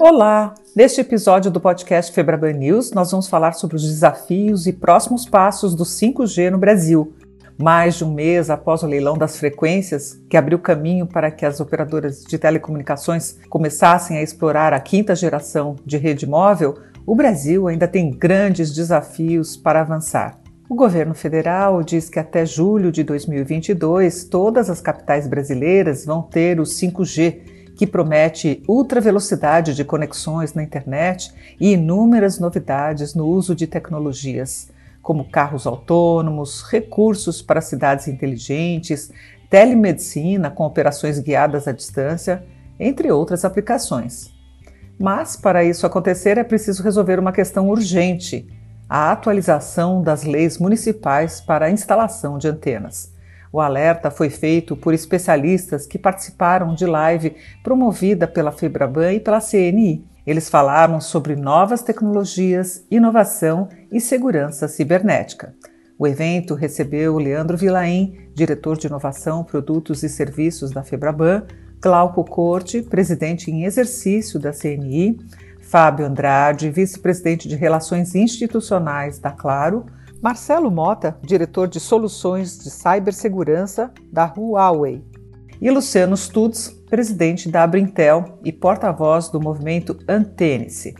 Olá! Neste episódio do podcast Febraban News, nós vamos falar sobre os desafios e próximos passos do 5G no Brasil. Mais de um mês após o leilão das frequências, que abriu caminho para que as operadoras de telecomunicações começassem a explorar a quinta geração de rede móvel, o Brasil ainda tem grandes desafios para avançar. O governo federal diz que até julho de 2022 todas as capitais brasileiras vão ter o 5G, que promete ultra velocidade de conexões na internet e inúmeras novidades no uso de tecnologias, como carros autônomos, recursos para cidades inteligentes, telemedicina com operações guiadas à distância, entre outras aplicações. Mas, para isso acontecer, é preciso resolver uma questão urgente a atualização das leis municipais para a instalação de antenas. O alerta foi feito por especialistas que participaram de live promovida pela Febraban e pela CNI. Eles falaram sobre novas tecnologias, inovação e segurança cibernética. O evento recebeu Leandro Vilaim, diretor de inovação, produtos e serviços da Febraban, Glauco Corte, presidente em exercício da CNI, Fábio Andrade, vice-presidente de Relações Institucionais da Claro, Marcelo Mota, diretor de Soluções de Cibersegurança da Huawei, e Luciano Stutz, presidente da Abrintel e porta-voz do movimento Antênice.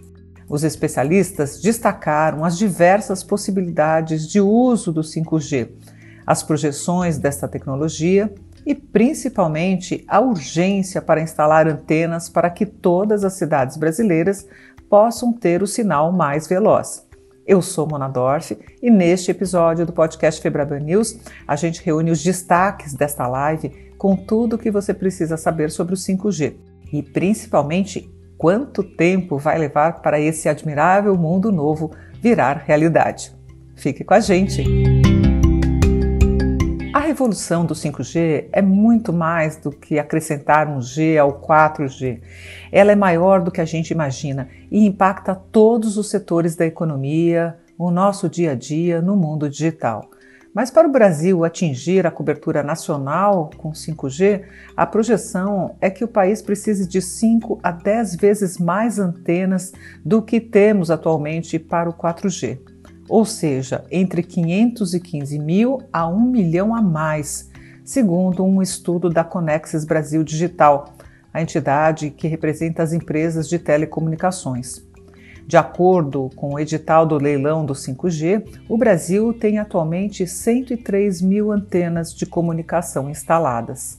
Os especialistas destacaram as diversas possibilidades de uso do 5G, as projeções desta tecnologia e principalmente a urgência para instalar antenas para que todas as cidades brasileiras possam ter o sinal mais veloz. Eu sou Mona Dorf e neste episódio do podcast Febraban News a gente reúne os destaques desta live com tudo o que você precisa saber sobre o 5G e principalmente quanto tempo vai levar para esse admirável mundo novo virar realidade. Fique com a gente! Revolução do 5G é muito mais do que acrescentar um G ao 4G. Ela é maior do que a gente imagina e impacta todos os setores da economia, o nosso dia a dia no mundo digital. Mas para o Brasil atingir a cobertura nacional com 5G, a projeção é que o país precise de 5 a 10 vezes mais antenas do que temos atualmente para o 4G ou seja, entre 515 mil a 1 milhão a mais, segundo um estudo da Conexis Brasil Digital, a entidade que representa as empresas de telecomunicações. De acordo com o edital do leilão do 5G, o Brasil tem atualmente 103 mil antenas de comunicação instaladas.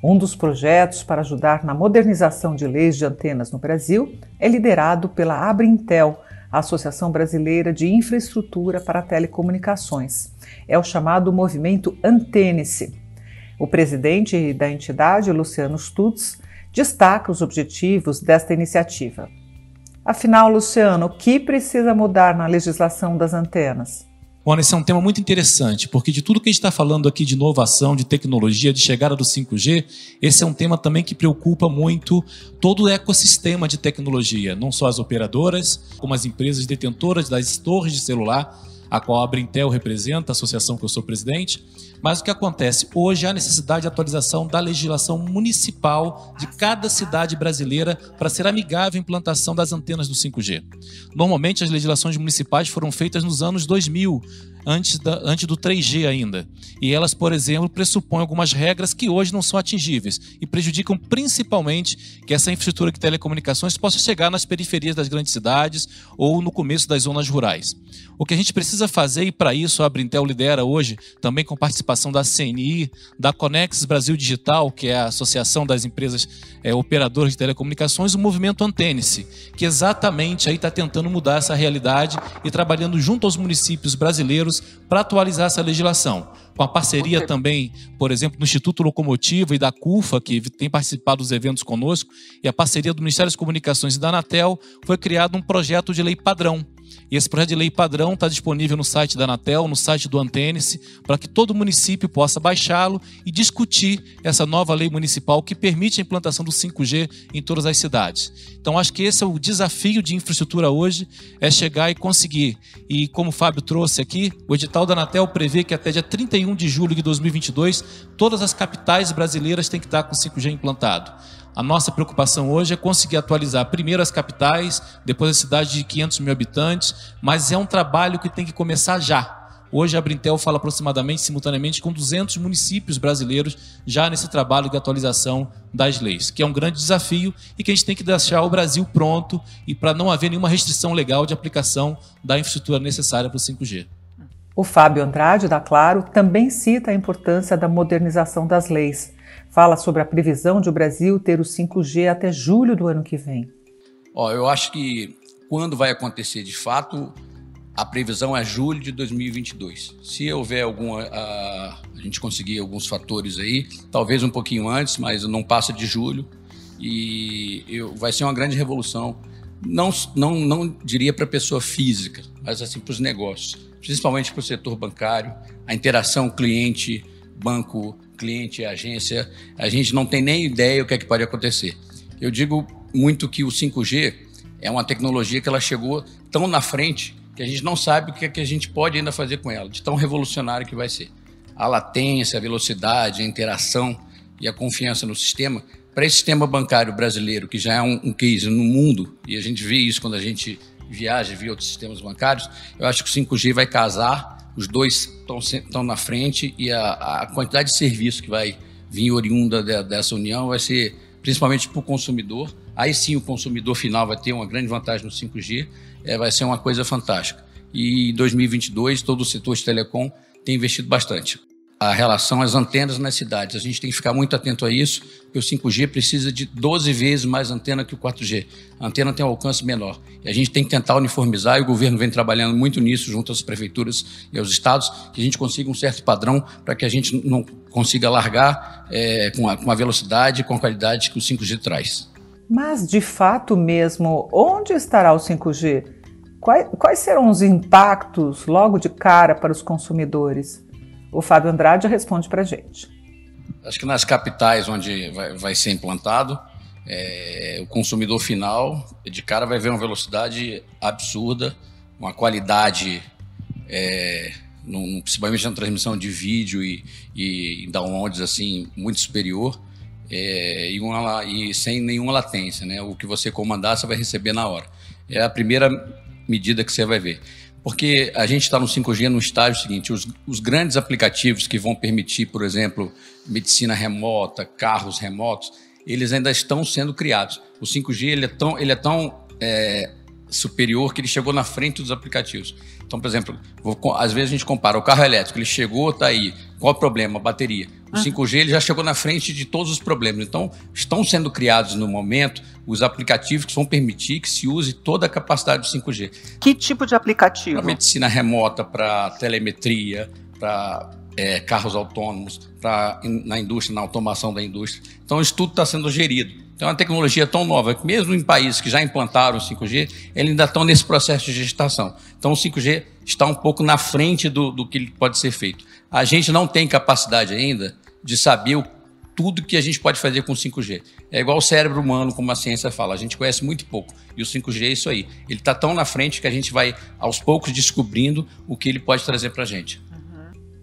Um dos projetos para ajudar na modernização de leis de antenas no Brasil é liderado pela Abrintel, a Associação Brasileira de Infraestrutura para Telecomunicações. É o chamado movimento Antênice. O presidente da entidade, Luciano Stutz, destaca os objetivos desta iniciativa. Afinal, Luciano, o que precisa mudar na legislação das antenas? Bom, esse é um tema muito interessante, porque de tudo que a gente está falando aqui de inovação, de tecnologia, de chegada do 5G, esse é um tema também que preocupa muito todo o ecossistema de tecnologia, não só as operadoras, como as empresas detentoras das torres de celular, a qual a Brintel representa, a associação que eu sou presidente, mas o que acontece? Hoje há necessidade de atualização da legislação municipal de cada cidade brasileira para ser amigável à implantação das antenas do 5G. Normalmente, as legislações municipais foram feitas nos anos 2000, antes, da, antes do 3G ainda. E elas, por exemplo, pressupõem algumas regras que hoje não são atingíveis e prejudicam principalmente que essa infraestrutura de telecomunicações possa chegar nas periferias das grandes cidades ou no começo das zonas rurais. O que a gente precisa fazer, e para isso a Brintel lidera hoje, também com participação da CNI, da Conex Brasil Digital, que é a Associação das Empresas é, Operadoras de Telecomunicações, o movimento Antênice, que exatamente aí está tentando mudar essa realidade e trabalhando junto aos municípios brasileiros para atualizar essa legislação. Com a parceria também, por exemplo, do Instituto Locomotiva e da CUFA, que tem participado dos eventos conosco, e a parceria do Ministério das Comunicações e da Anatel, foi criado um projeto de lei padrão, e esse projeto de lei padrão está disponível no site da Anatel, no site do Antênice, para que todo município possa baixá-lo e discutir essa nova lei municipal que permite a implantação do 5G em todas as cidades. Então, acho que esse é o desafio de infraestrutura hoje, é chegar e conseguir. E como o Fábio trouxe aqui, o edital da Anatel prevê que até dia 31 de julho de 2022, todas as capitais brasileiras têm que estar com 5G implantado. A nossa preocupação hoje é conseguir atualizar primeiro as capitais, depois a cidade de 500 mil habitantes, mas é um trabalho que tem que começar já. Hoje a Brintel fala aproximadamente, simultaneamente, com 200 municípios brasileiros já nesse trabalho de atualização das leis, que é um grande desafio e que a gente tem que deixar o Brasil pronto e para não haver nenhuma restrição legal de aplicação da infraestrutura necessária para o 5G. O Fábio Andrade, da Claro, também cita a importância da modernização das leis. Fala sobre a previsão de o Brasil ter o 5G até julho do ano que vem. Ó, eu acho que quando vai acontecer de fato, a previsão é julho de 2022. Se houver alguma. A, a gente conseguir alguns fatores aí, talvez um pouquinho antes, mas não passa de julho. E eu, vai ser uma grande revolução. Não, não, não diria para a pessoa física, mas assim para os negócios, principalmente para o setor bancário, a interação cliente-banco, cliente-agência. A gente não tem nem ideia o que é que pode acontecer. Eu digo muito que o 5G é uma tecnologia que ela chegou tão na frente que a gente não sabe o que, é que a gente pode ainda fazer com ela, de tão revolucionário que vai ser. A latência, a velocidade, a interação e a confiança no sistema. Para esse sistema bancário brasileiro, que já é um, um case no mundo, e a gente vê isso quando a gente viaja vê outros sistemas bancários, eu acho que o 5G vai casar, os dois estão na frente e a, a, quantidade de serviço que vai vir oriunda de, dessa união vai ser principalmente para o consumidor. Aí sim o consumidor final vai ter uma grande vantagem no 5G é, vai ser uma coisa fantástica. E em 2022, todo o setor de telecom tem investido bastante. A relação às antenas nas cidades. A gente tem que ficar muito atento a isso, porque o 5G precisa de 12 vezes mais antena que o 4G. A antena tem um alcance menor. E a gente tem que tentar uniformizar, e o governo vem trabalhando muito nisso, junto às prefeituras e aos estados, que a gente consiga um certo padrão para que a gente não consiga largar é, com, a, com a velocidade e com a qualidade que o 5G traz. Mas, de fato mesmo, onde estará o 5G? Quais, quais serão os impactos logo de cara para os consumidores? O Fábio Andrade responde para a gente. Acho que nas capitais onde vai, vai ser implantado, é, o consumidor final de cara vai ver uma velocidade absurda, uma qualidade, é, num, principalmente na transmissão de vídeo e, e downloads assim muito superior é, e, uma, e, sem nenhuma latência, né? O que você comandar você vai receber na hora. É a primeira medida que você vai ver. Porque a gente está no 5G no estágio seguinte: os, os, grandes aplicativos que vão permitir, por exemplo, medicina remota, carros remotos, eles ainda estão sendo criados. O 5G ele é tão, ele é tão é, superior que ele chegou na frente dos aplicativos. Então, por exemplo, vou, às vezes a gente compara o carro elétrico, ele chegou, está aí. Qual o problema? A bateria. O 5G ele já chegou na frente de todos os problemas. Então, estão sendo criados no momento os aplicativos que vão permitir que se use toda a capacidade do 5G. Que tipo de aplicativo? Para medicina remota, para telemetria, para é, carros autônomos, para na indústria, na automação da indústria. Então, isso tudo está sendo gerido. Então, é uma tecnologia tão nova que, mesmo em países que já implantaram o 5G, eles ainda estão nesse processo de gestação. Então, o 5G está um pouco na frente do, do que pode ser feito. A gente não tem capacidade ainda de saber o, tudo que a gente pode fazer com o 5G. É igual o cérebro humano, como a ciência fala, a gente conhece muito pouco. E o 5G é isso aí. Ele está tão na frente que a gente vai, aos poucos, descobrindo o que ele pode trazer para a gente.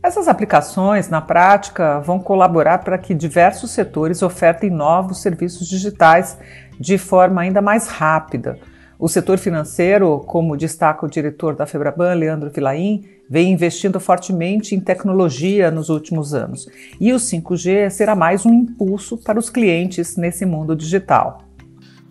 Essas aplicações, na prática, vão colaborar para que diversos setores ofertem novos serviços digitais de forma ainda mais rápida. O setor financeiro, como destaca o diretor da Febraban, Leandro Vilaim, vem investindo fortemente em tecnologia nos últimos anos. E o 5G será mais um impulso para os clientes nesse mundo digital.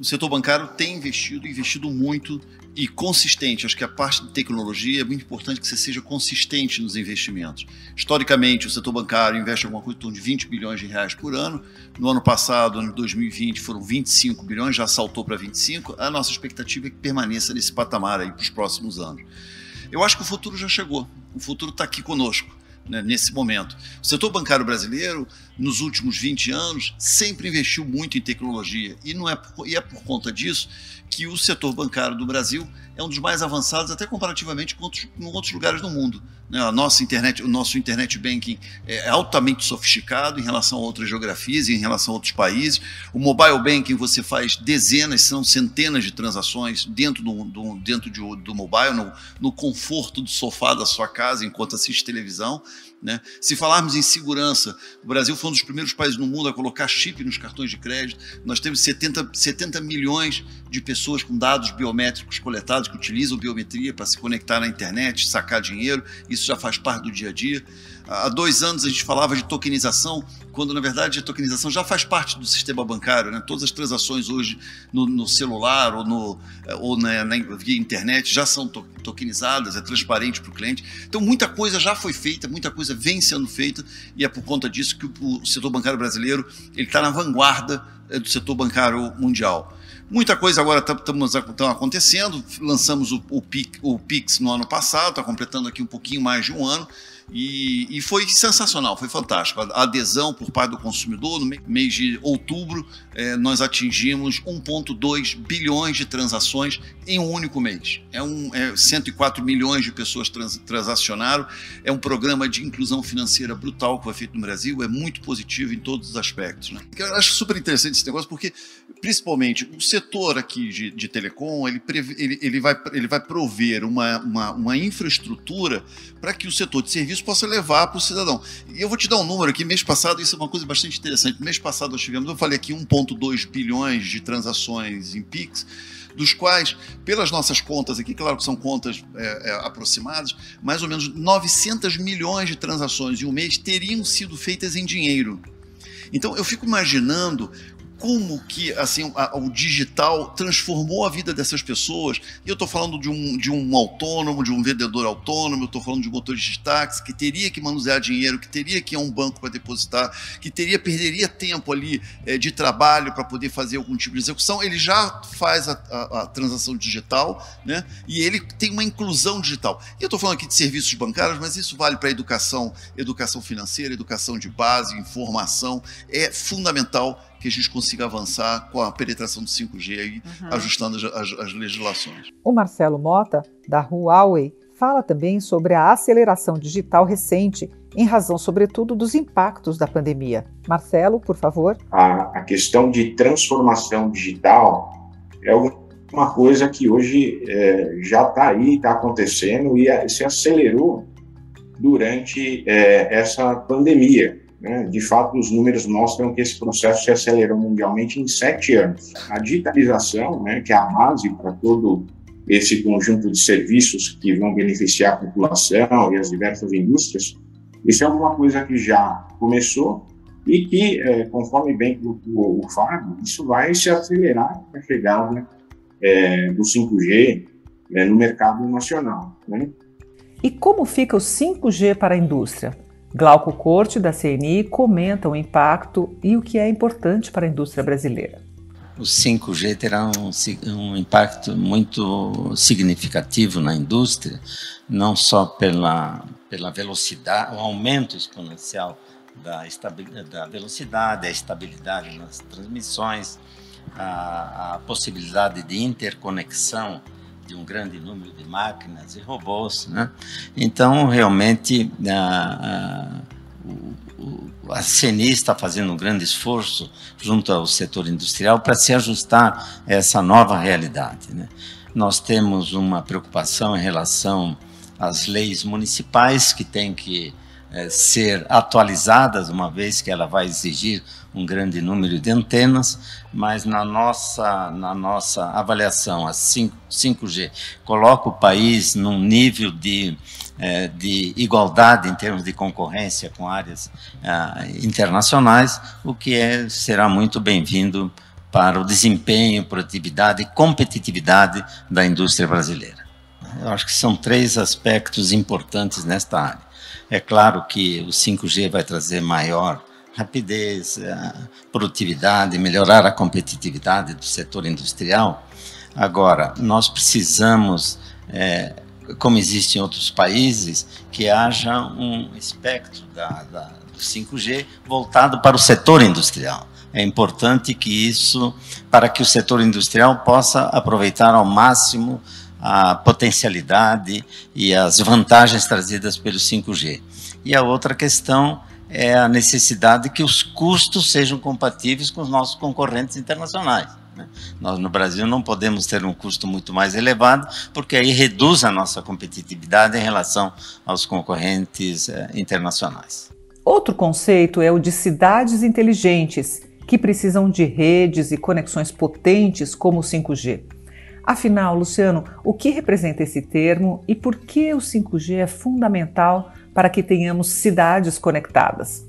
O setor bancário tem investido, investido muito e consistente. Acho que a parte de tecnologia é muito importante que você seja consistente nos investimentos. Historicamente, o setor bancário investe alguma coisa de 20 bilhões de reais por ano. No ano passado, ano 2020, foram 25 bilhões, já saltou para 25. A nossa expectativa é que permaneça nesse patamar aí para os próximos anos. Eu acho que o futuro já chegou. O futuro está aqui conosco. Né, nesse momento. O setor bancário brasileiro, nos últimos 20 anos, sempre investiu muito em tecnologia e, não é, por, e é por conta disso que o setor bancário do Brasil é um dos mais avançados, até comparativamente com outros, com outros lugares do mundo. Né? A nossa internet, o nosso internet banking é altamente sofisticado em relação a outras geografias e em relação a outros países. O mobile banking você faz dezenas, são centenas de transações dentro do, do dentro de, do mobile, no, no conforto do sofá da sua casa enquanto assiste televisão. Né? Se falarmos em segurança, o Brasil foi um dos primeiros países no mundo a colocar chip nos cartões de crédito. Nós temos 70, 70 milhões de pessoas com dados biométricos coletados que utilizam biometria para se conectar na internet, sacar dinheiro. Isso já faz parte do dia a dia. Há dois anos a gente falava de tokenização, quando na verdade a tokenização já faz parte do sistema bancário. Né? Todas as transações hoje no, no celular ou, no, ou na, na, via internet já são to tokenizadas, é transparente para o cliente. Então muita coisa já foi feita, muita coisa vem sendo feita e é por conta disso que o, o setor bancário brasileiro ele está na vanguarda é, do setor bancário mundial. Muita coisa agora está acontecendo. Lançamos o, o, o Pix no ano passado, está completando aqui um pouquinho mais de um ano. E, e, foi sensacional, foi fantástico. A adesão por parte do consumidor, no mês de outubro, é, nós atingimos 1,2 bilhões de transações em um único mês. É, um, é 104 milhões de pessoas trans, transacionaram. É um programa de inclusão financeira brutal que foi feito no Brasil, é muito positivo em todos os aspectos. Né? Eu acho super interessante esse negócio, porque, principalmente, o setor aqui de, de telecom, ele, ele, ele, vai, ele vai prover uma, uma, uma infraestrutura para que o setor de serviço possa levar para o cidadão. E eu vou te dar um número aqui, mês passado, isso é uma coisa bastante interessante. Mês passado nós tivemos, eu falei aqui, 1,2 bilhões de transações em PIX, dos quais, pelas nossas contas aqui, claro que são contas é, é, aproximadas, mais ou menos 900 milhões de transações em um mês teriam sido feitas em dinheiro. Então eu fico imaginando como que assim a, o digital transformou a vida dessas pessoas. E eu estou falando de um, de um autônomo, de um vendedor autônomo, eu estou falando de motorista de táxi que teria que manusear dinheiro, que teria que ir a um banco para depositar, que teria perderia tempo ali é, de trabalho para poder fazer algum tipo de execução. Ele já faz a, a, a transação digital, né? E ele tem uma inclusão digital. E eu estou falando aqui de serviços bancários, mas isso vale para educação, educação financeira, educação de base, informação. É fundamental que a gente consiga avançar com a penetração do 5G aí, uhum. ajustando as, as legislações. O Marcelo Mota, da Huawei, fala também sobre a aceleração digital recente, em razão, sobretudo, dos impactos da pandemia. Marcelo, por favor. A, a questão de transformação digital é uma coisa que hoje é, já está aí, está acontecendo e a, se acelerou durante é, essa pandemia. Né? De fato, os números mostram que esse processo se acelerou mundialmente em sete anos. A digitalização, né, que é a base para todo esse conjunto de serviços que vão beneficiar a população e as diversas indústrias, isso é alguma coisa que já começou e que, é, conforme bem o, o Fábio, isso vai se acelerar com a chegada é, do 5G é, no mercado nacional. Né? E como fica o 5G para a indústria? Glauco Corte, da CNI, comenta o impacto e o que é importante para a indústria brasileira. O 5G terá um, um, impacto muito significativo na indústria, não só pela, pela velocidade, o aumento exponencial da, da velocidade, a estabilidade nas transmissões, a, a possibilidade de interconexão de um grande número de máquinas e robôs. Né? Então, realmente, a, a, o, a CNI está fazendo um grande esforço junto ao setor industrial para se ajustar a essa nova realidade. Né? Nós temos uma preocupação em relação às leis municipais que têm que é, ser atualizadas, uma vez que ela vai exigir um grande número de antenas, mas na nossa, na nossa avaliação, a 5, 5G coloca o país num nível de, é, de igualdade em termos de concorrência com áreas ah, internacionais, o que é, será muito bem-vindo para o desempenho, produtividade e competitividade da indústria brasileira. Eu acho que são três aspectos importantes nesta área. É claro que o 5G vai trazer maior rapidez, eh, produtividade, melhorar a competitividade do setor industrial. Agora, nós precisamos, é, como existe em outros países, que haja um espectro da, da, do 5G voltado para o setor industrial. É importante que isso, para que o setor industrial possa aproveitar ao máximo a potencialidade e as vantagens trazidas pelo 5G. E a outra questão é a necessidade que os custos sejam compatíveis com os nossos concorrentes internacionais. Né? Nós no Brasil não podemos ter um custo muito mais elevado, porque aí reduz a nossa competitividade em relação aos concorrentes eh, internacionais. Outro conceito é o de cidades inteligentes, que precisam de redes e conexões potentes como o 5G. Afinal, Luciano, o que representa esse termo e por que o 5G é fundamental para que tenhamos cidades conectadas?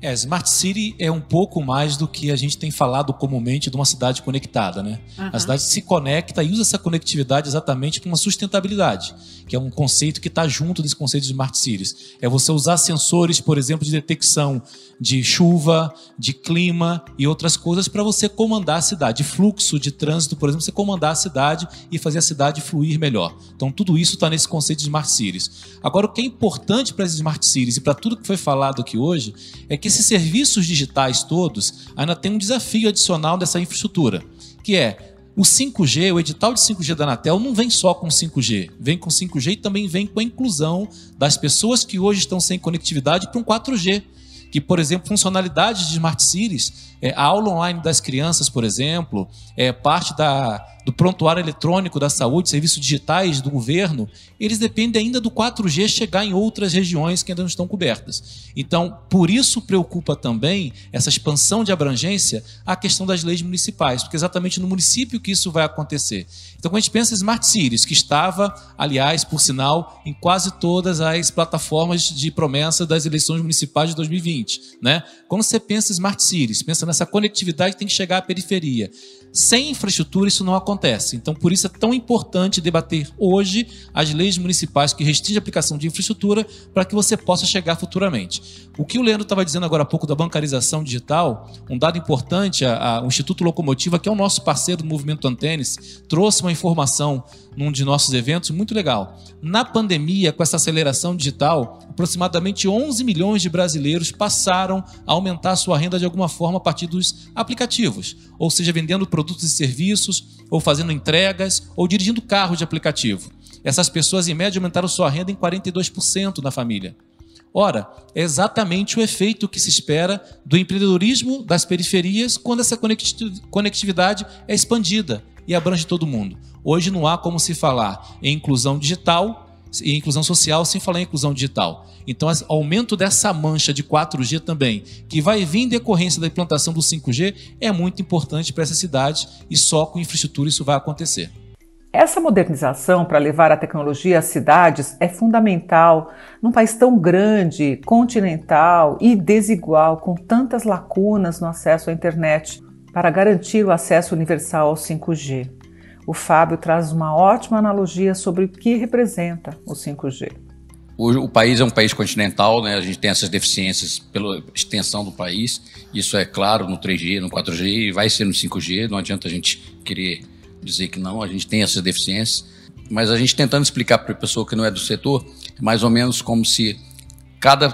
É, Smart City é um pouco mais do que a gente tem falado comumente de uma cidade conectada, né? Uhum. A cidade se conecta e usa essa conectividade exatamente para uma sustentabilidade, que é um conceito que está junto desse conceito de Smart Cities. É você usar sensores, por exemplo, de detecção de chuva, de clima e outras coisas para você comandar a cidade. Fluxo de trânsito, por exemplo, você comandar a cidade e fazer a cidade fluir melhor. Então, tudo isso está nesse conceito de Smart Cities. Agora, o que é importante para as Smart Cities e para tudo que foi falado aqui hoje é que esses serviços digitais todos ainda têm um desafio adicional dessa infraestrutura, que é o 5G, o edital de 5G da Anatel não vem só com 5G, vem com 5G e também vem com a inclusão das pessoas que hoje estão sem conectividade para um 4G que, por exemplo, funcionalidades de Smart Cities, é, a aula online das crianças, por exemplo, é parte da, do prontuário eletrônico da saúde, serviços digitais do governo, eles dependem ainda do 4G chegar em outras regiões que ainda não estão cobertas. Então, por isso preocupa também essa expansão de abrangência a questão das leis municipais, porque é exatamente no município que isso vai acontecer. Então, quando a gente pensa em Smart Cities, que estava, aliás, por sinal, em quase todas as plataformas de promessa das eleições municipais de 2020, né? Quando você pensa em Smart Cities, pensa nessa conectividade que tem que chegar à periferia. Sem infraestrutura isso não acontece. Então, por isso é tão importante debater hoje as leis municipais que restringem a aplicação de infraestrutura para que você possa chegar futuramente. O que o Leandro estava dizendo agora há pouco da bancarização digital, um dado importante, a, a, o Instituto Locomotiva, que é o nosso parceiro do movimento Antenes, trouxe uma informação num de nossos eventos muito legal. Na pandemia, com essa aceleração digital, aproximadamente 11 milhões de brasileiros passaram a aumentar a sua renda de alguma forma a partir dos aplicativos, ou seja, vendendo produtos e serviços, ou fazendo entregas, ou dirigindo carro de aplicativo. Essas pessoas, em média, aumentaram sua renda em 42% na família. Ora, é exatamente o efeito que se espera do empreendedorismo das periferias quando essa conectividade é expandida e abrange todo mundo. Hoje não há como se falar em inclusão digital e inclusão social sem falar em inclusão digital. Então, aumento dessa mancha de 4G também, que vai vir em decorrência da implantação do 5G, é muito importante para essa cidade e só com infraestrutura isso vai acontecer. Essa modernização para levar a tecnologia às cidades é fundamental num país tão grande, continental e desigual, com tantas lacunas no acesso à internet, para garantir o acesso universal ao 5G. O Fábio traz uma ótima analogia sobre o que representa o 5G. O, o país é um país continental, né? a gente tem essas deficiências pela extensão do país. Isso é claro no 3G, no 4G e vai ser no 5G. Não adianta a gente querer dizer que não, a gente tem essas deficiências, mas a gente tentando explicar para a pessoa que não é do setor, é mais ou menos como se cada,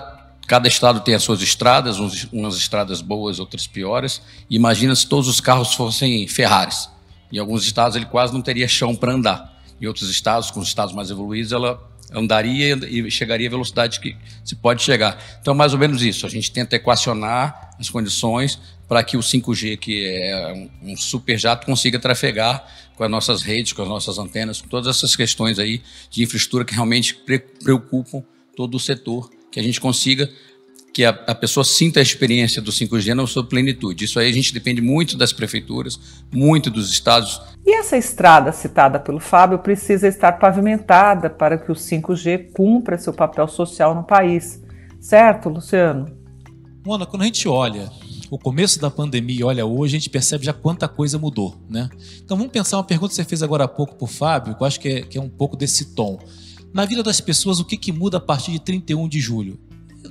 cada estado tem as suas estradas, umas estradas boas, outras piores, imagina se todos os carros fossem Ferraris. Em alguns estados ele quase não teria chão para andar. Em outros estados, com os estados mais evoluídos, ela andaria e chegaria à velocidade que se pode chegar. Então, mais ou menos isso. A gente tenta equacionar as condições para que o 5G, que é um super jato, consiga trafegar com as nossas redes, com as nossas antenas, com todas essas questões aí de infraestrutura que realmente preocupam todo o setor, que a gente consiga que a, a, pessoa sinta a experiência do 5G na sua plenitude. Isso aí a gente depende muito das prefeituras, muito dos estados. E essa estrada citada pelo Fábio precisa estar pavimentada para que o 5G cumpra seu papel social no país. Certo, Luciano? Mona, quando a gente olha o começo da pandemia e olha hoje, a gente percebe já quanta coisa mudou, né? Então vamos pensar uma pergunta que você fez agora há pouco para o Fábio, que eu acho que é, que é um pouco desse tom. Na vida das pessoas, o que, que muda a partir de 31 de julho?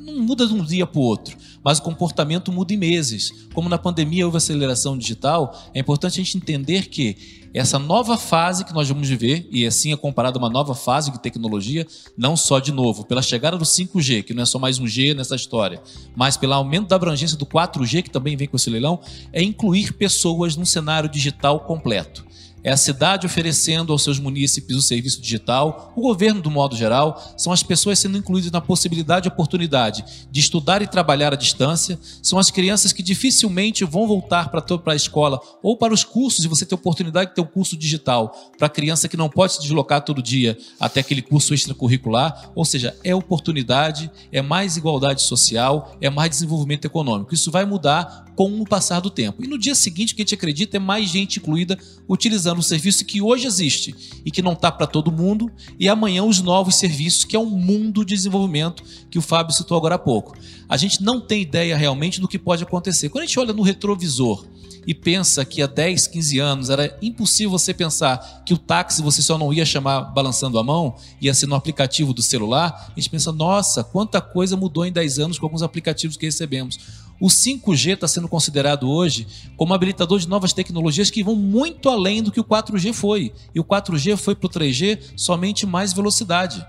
Não muda de um dia para o outro, mas o comportamento muda em meses. Como na pandemia houve aceleração digital, é importante a gente entender que essa nova fase que nós vamos viver, e assim é comparado a uma nova fase de tecnologia, não só de novo pela chegada do 5G, que não é só mais um G nessa história, mas pelo aumento da abrangência do 4G, que também vem com esse leilão, é incluir pessoas num cenário digital completo é a cidade oferecendo aos seus munícipes o serviço digital, o governo do modo geral, são as pessoas sendo incluídas na possibilidade e oportunidade de estudar e trabalhar à distância, são as crianças que dificilmente vão voltar para a escola ou para os cursos e você ter oportunidade de ter um curso digital para a criança que não pode se deslocar todo dia até aquele curso extracurricular, ou seja, é oportunidade, é mais igualdade social, é mais desenvolvimento econômico. Isso vai mudar com o passar do tempo. E no dia seguinte, o que a gente acredita é mais gente incluída utilizando o serviço que hoje existe e que não está para todo mundo, e amanhã os novos serviços, que é um mundo de desenvolvimento que o Fábio citou agora há pouco. A gente não tem ideia realmente do que pode acontecer. Quando a gente olha no retrovisor e pensa que há 10, 15 anos era impossível você pensar que o táxi você só não ia chamar balançando a mão, ia ser no aplicativo do celular, a gente pensa, nossa, quanta coisa mudou em 10 anos com alguns aplicativos que recebemos. O 5G está sendo considerado hoje como habilitador de novas tecnologias que vão muito além do que o 4G foi. E o 4G foi para o 3G somente mais velocidade.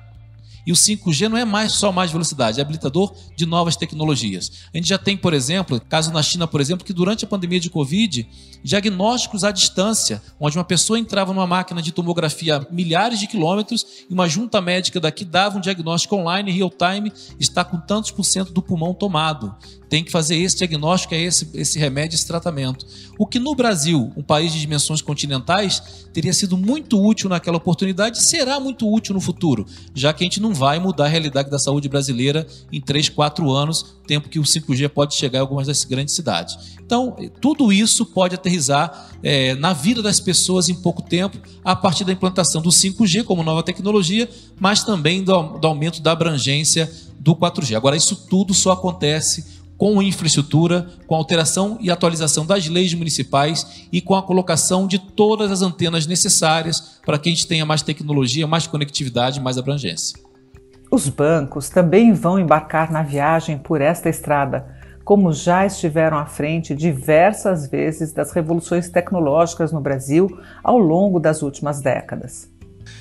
E o 5G não é mais só mais velocidade, é habilitador de novas tecnologias. A gente já tem, por exemplo, caso na China, por exemplo, que durante a pandemia de Covid, diagnósticos à distância, onde uma pessoa entrava numa máquina de tomografia a milhares de quilômetros e uma junta médica daqui dava um diagnóstico online, real time, está com tantos por cento do pulmão tomado tem que fazer esse diagnóstico, é esse, esse remédio, esse tratamento. O que no Brasil, um país de dimensões continentais, teria sido muito útil naquela oportunidade, será muito útil no futuro, já que a gente não vai mudar a realidade da saúde brasileira em 3, 4 anos, tempo que o 5G pode chegar em algumas das grandes cidades. Então, tudo isso pode aterrizar é, na vida das pessoas em pouco tempo, a partir da implantação do 5G como nova tecnologia, mas também do, do aumento da abrangência do 4G. Agora, isso tudo só acontece com infraestrutura, com alteração e atualização das leis municipais e com a colocação de todas as antenas necessárias para que a gente tenha mais tecnologia, mais conectividade, mais abrangência. Os bancos também vão embarcar na viagem por esta estrada, como já estiveram à frente diversas vezes das revoluções tecnológicas no Brasil ao longo das últimas décadas.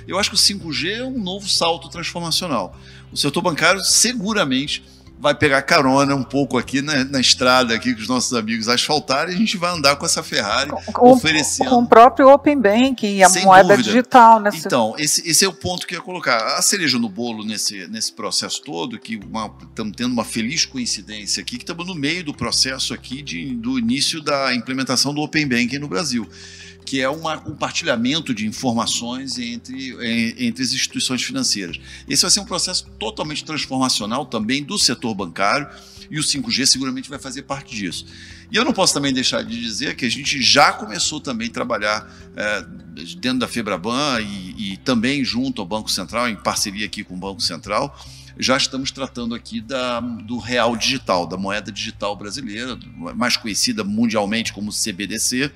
Eu acho que o 5G é um novo salto transformacional. O setor bancário seguramente vai pegar carona um pouco aqui na, na, estrada aqui com os nossos amigos asfaltaram e a gente vai andar com essa Ferrari com, oferecendo. Com o próprio Open Banking e a Sem moeda dúvida. digital, né? Então, esse, esse é o ponto que eu ia colocar. A cereja no bolo nesse, nesse processo todo, que estamos tendo uma feliz coincidência aqui, que estamos no meio do processo aqui de, do início da implementação do Open Banking no Brasil que é um compartilhamento de informações entre, entre as instituições financeiras. Esse vai ser um processo totalmente transformacional também do setor bancário e o 5G seguramente vai fazer parte disso. E eu não posso também deixar de dizer que a gente já começou também a trabalhar é, dentro da Febraban e, e também junto ao Banco Central, em parceria aqui com o Banco Central, já estamos tratando aqui da, do real digital, da moeda digital brasileira, mais conhecida mundialmente como CBDC,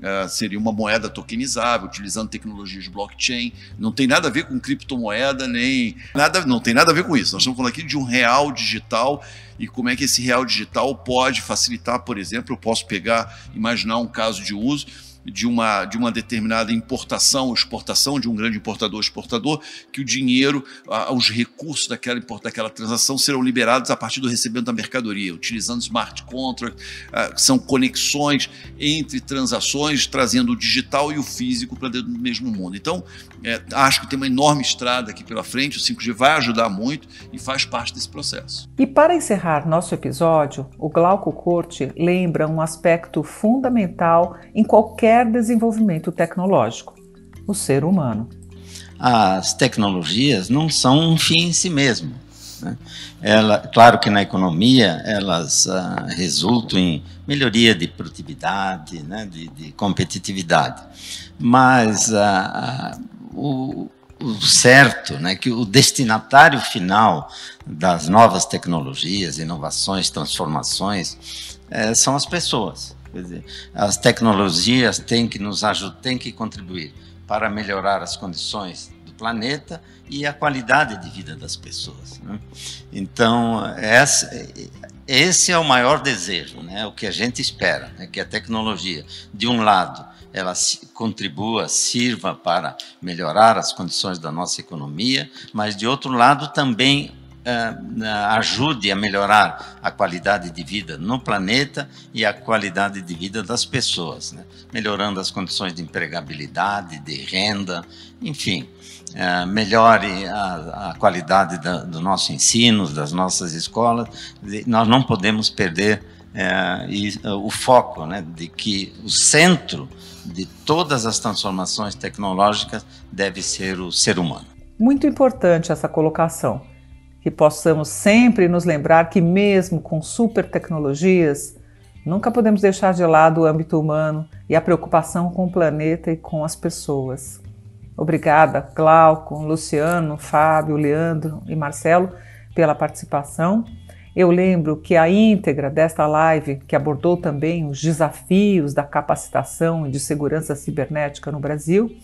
Uh, seria uma moeda tokenizável, utilizando tecnologias de blockchain. Não tem nada a ver com criptomoeda, nem nada, não tem nada a ver com isso. Nós estamos falando aqui de um real digital e como é que esse real digital pode facilitar, por exemplo, eu posso pegar, imaginar um caso de uso de uma, de uma determinada importação ou exportação, de um grande importador ou exportador, que o dinheiro, os recursos daquela, daquela transação serão liberados a partir do recebimento da mercadoria, utilizando smart contract, são conexões entre transações, trazendo o digital e o físico para dentro do mesmo mundo. Então, é, acho que tem uma enorme estrada aqui pela frente, o 5G vai ajudar muito e faz parte desse processo. E para encerrar nosso episódio, o Glauco Corte lembra um aspecto fundamental em qualquer qualquer desenvolvimento tecnológico: o ser humano. As tecnologias não são um fim em si mesmo. Né? Ela, claro que na economia elas ah, resultam em melhoria de produtividade, né, de, de competitividade, mas ah, ah, o, o certo, né, que o destinatário final das novas tecnologias, inovações, transformações, eh, são as pessoas. Quer dizer, as tecnologias têm que nos ajudar, têm que contribuir para melhorar as condições do planeta e a qualidade de vida das pessoas. Né? Então, esse, esse é o maior desejo, né? o que a gente espera, né? que a tecnologia, de um lado, ela contribua, sirva para melhorar as condições da nossa economia, mas de outro lado também ajude a melhorar a qualidade de vida no planeta e a qualidade de vida das pessoas, né? melhorando as condições de empregabilidade, de renda, enfim. Uh, melhore a, a qualidade da, do nosso ensino, das nossas escolas. Nós não podemos perder e, o foco né, de que o centro de todas as transformações tecnológicas deve ser o ser humano. Muito importante essa colocação que possamos sempre nos lembrar que, mesmo com super tecnologias, nunca podemos deixar de lado o âmbito humano e a preocupação com o planeta e com as pessoas. Obrigada, Glauco, Luciano, Fábio, Leandro e Marcelo, pela participação. Eu lembro que a íntegra desta live, que abordou também os desafios da capacitação de segurança cibernética no Brasil,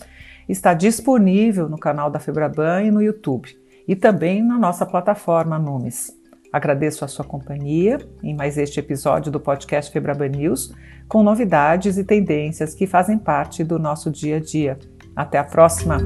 está disponível no canal da Febraban e no YouTube e também na nossa plataforma Numes. Agradeço a sua companhia em mais este episódio do podcast Febraban News, com novidades e tendências que fazem parte do nosso dia a dia. Até a próxima!